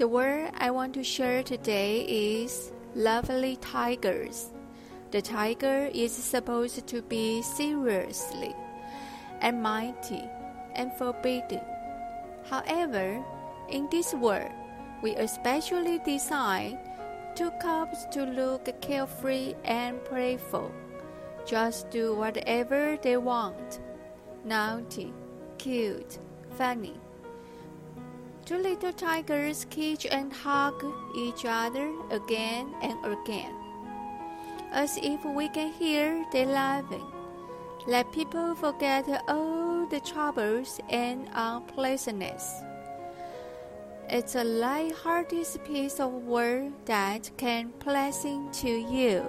The word I want to share today is lovely tigers. The tiger is supposed to be seriously and mighty and forbidding. However, in this world, we especially decide two cubs to look carefree and playful. Just do whatever they want. Naughty, cute, funny. Two little tigers kiss and hug each other again and again, as if we can hear them laughing. Let people forget all the troubles and unpleasantness. It's a light-hearted piece of work that can pleasing to you.